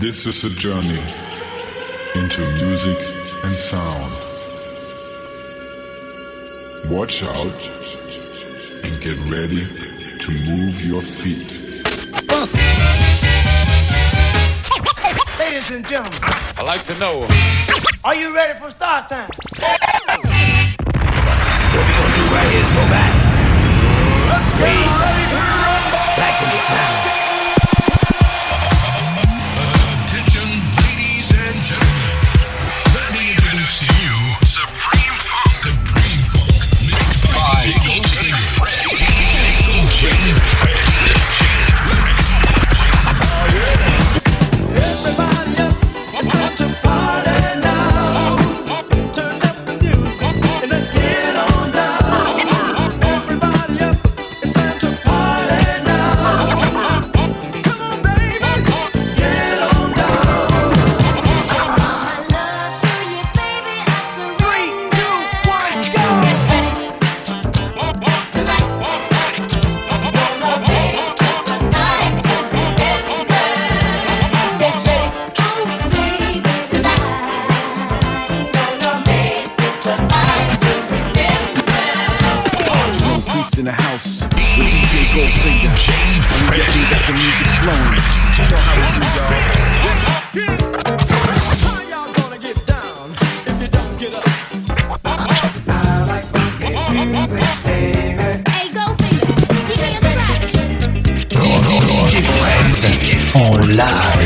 This is a journey into music and sound. Watch out and get ready to move your feet. Ladies and gentlemen, I like to know Are you ready for start time? What we gonna do right here is go back. Let's go, ready to rumble. Back into town. Live.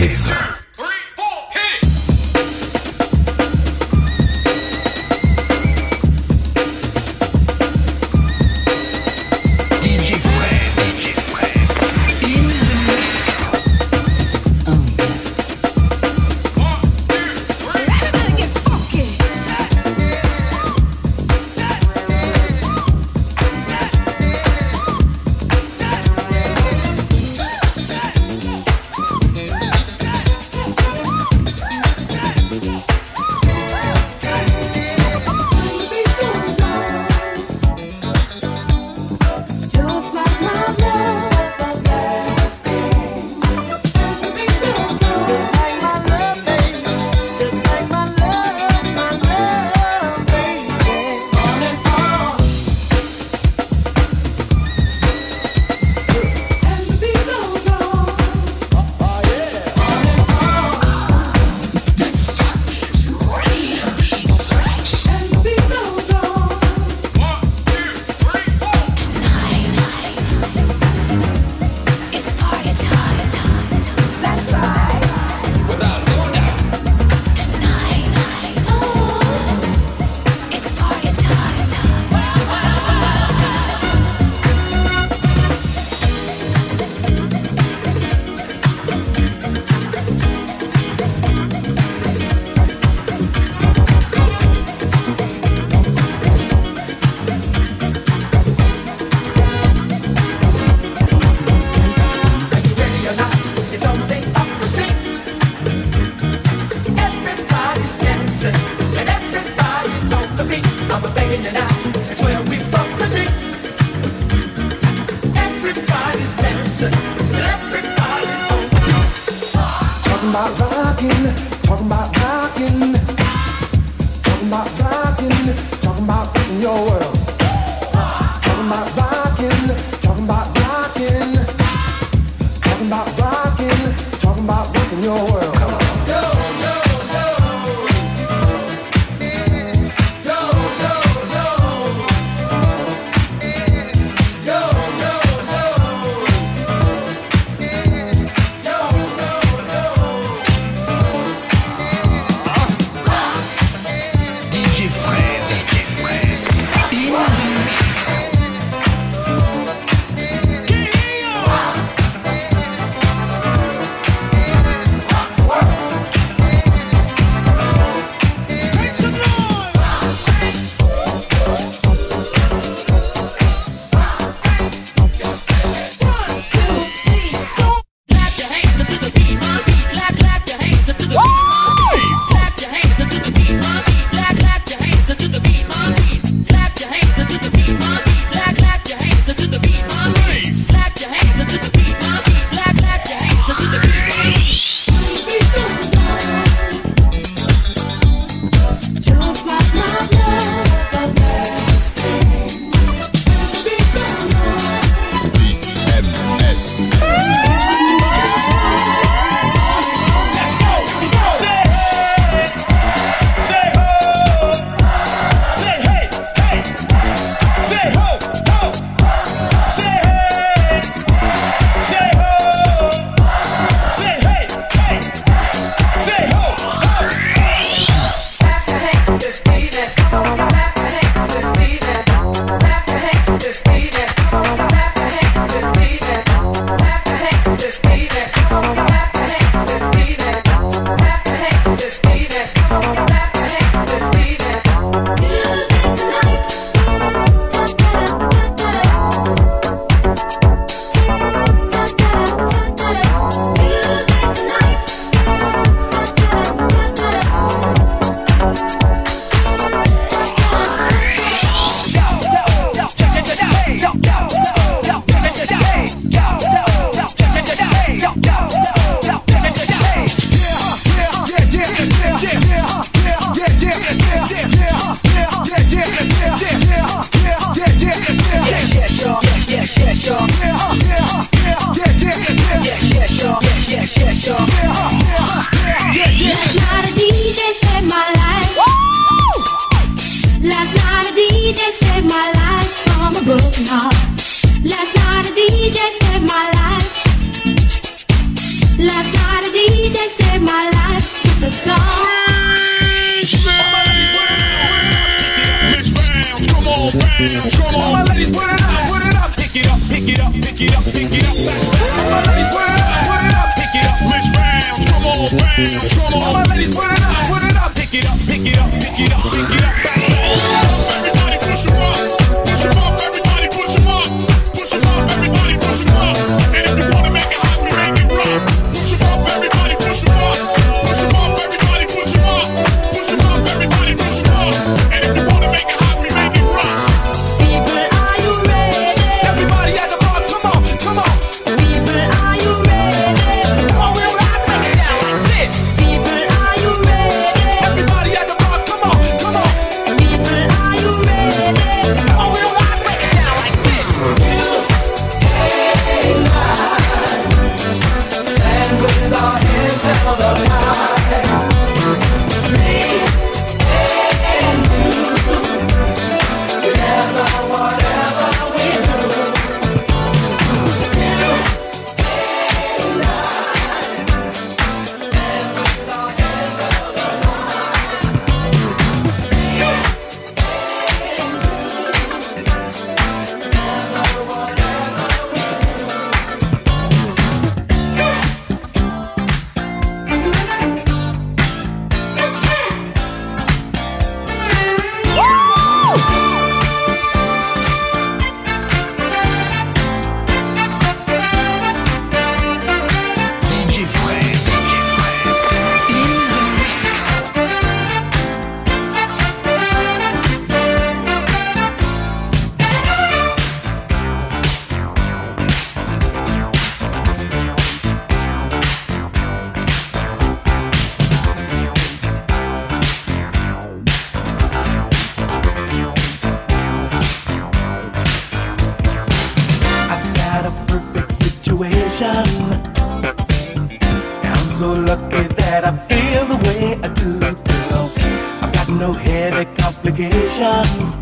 complications.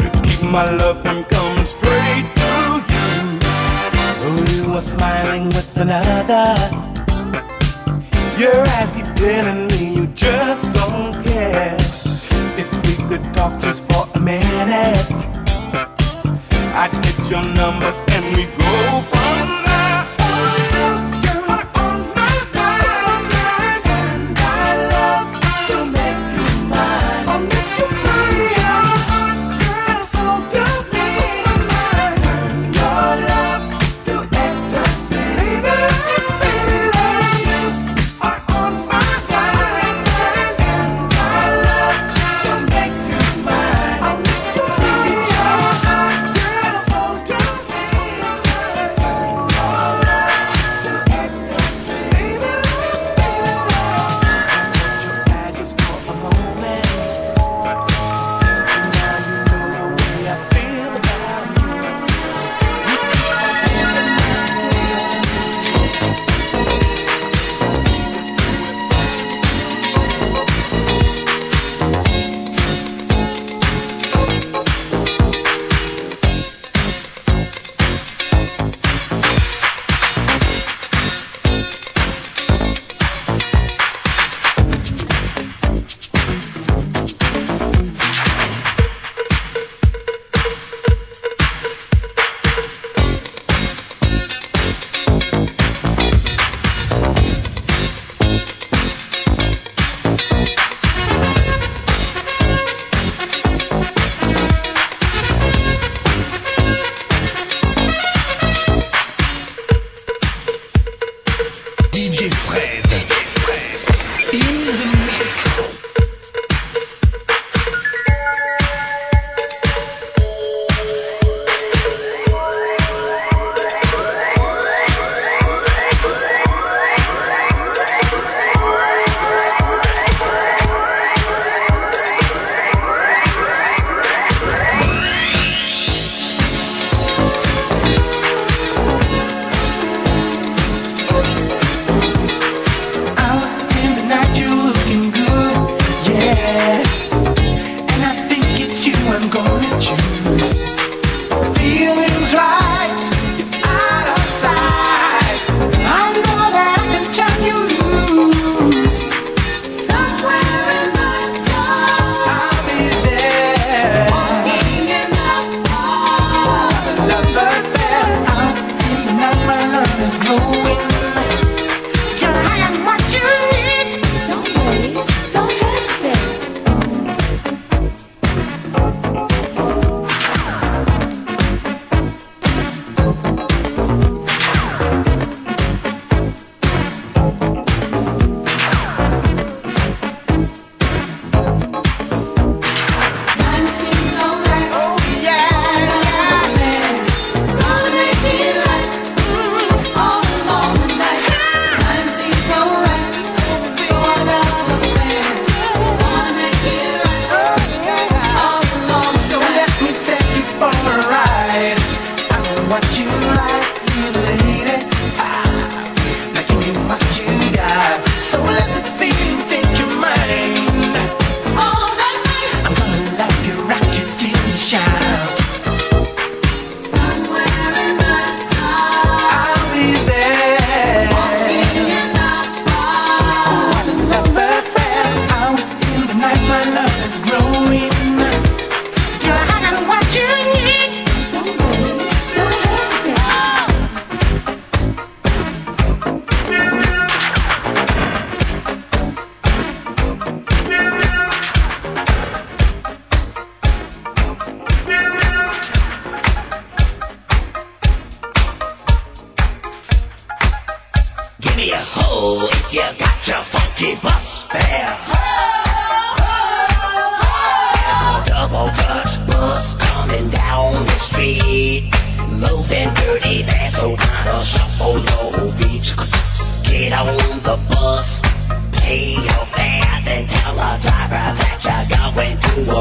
To keep my love from coming straight to you. Oh, you are smiling with another. Your eyes keep telling me you just don't care. If we could talk just for a minute, I'd get your number and we go from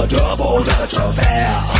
double Dutch affair.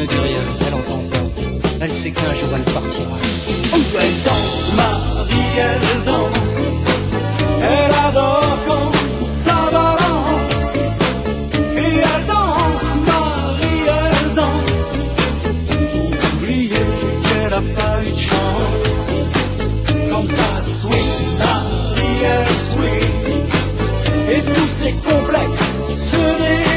ne dit rien, elle entend. Elle sait qu'un jour elle partira. Elle danse, Marie, elle danse. Elle adore quand ça balance. Et elle danse, Marie, elle danse. Pour oublier qu'elle n'a pas eu de chance. Comme ça, sweet, Marie, elle sweet. Et tous ses complexes se déchirent.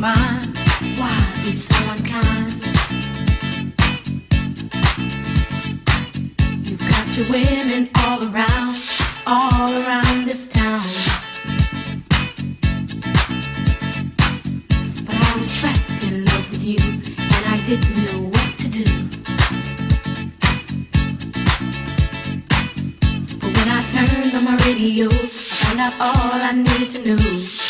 Why be so unkind? You've got your women all around, all around this town. But I was trapped in love with you, and I didn't know what to do. But when I turned on my radio, I found out all I needed to know.